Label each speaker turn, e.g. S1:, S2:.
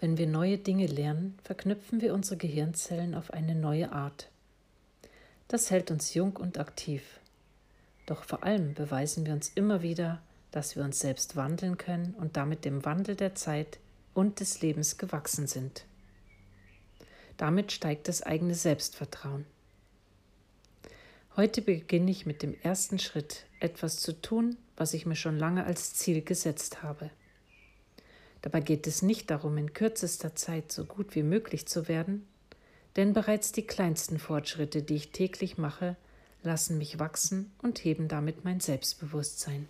S1: Wenn wir neue Dinge lernen, verknüpfen wir unsere Gehirnzellen auf eine neue Art. Das hält uns jung und aktiv. Doch vor allem beweisen wir uns immer wieder, dass wir uns selbst wandeln können und damit dem Wandel der Zeit und des Lebens gewachsen sind. Damit steigt das eigene Selbstvertrauen. Heute beginne ich mit dem ersten Schritt, etwas zu tun, was ich mir schon lange als Ziel gesetzt habe. Dabei geht es nicht darum, in kürzester Zeit so gut wie möglich zu werden, denn bereits die kleinsten Fortschritte, die ich täglich mache, lassen mich wachsen und heben damit mein Selbstbewusstsein.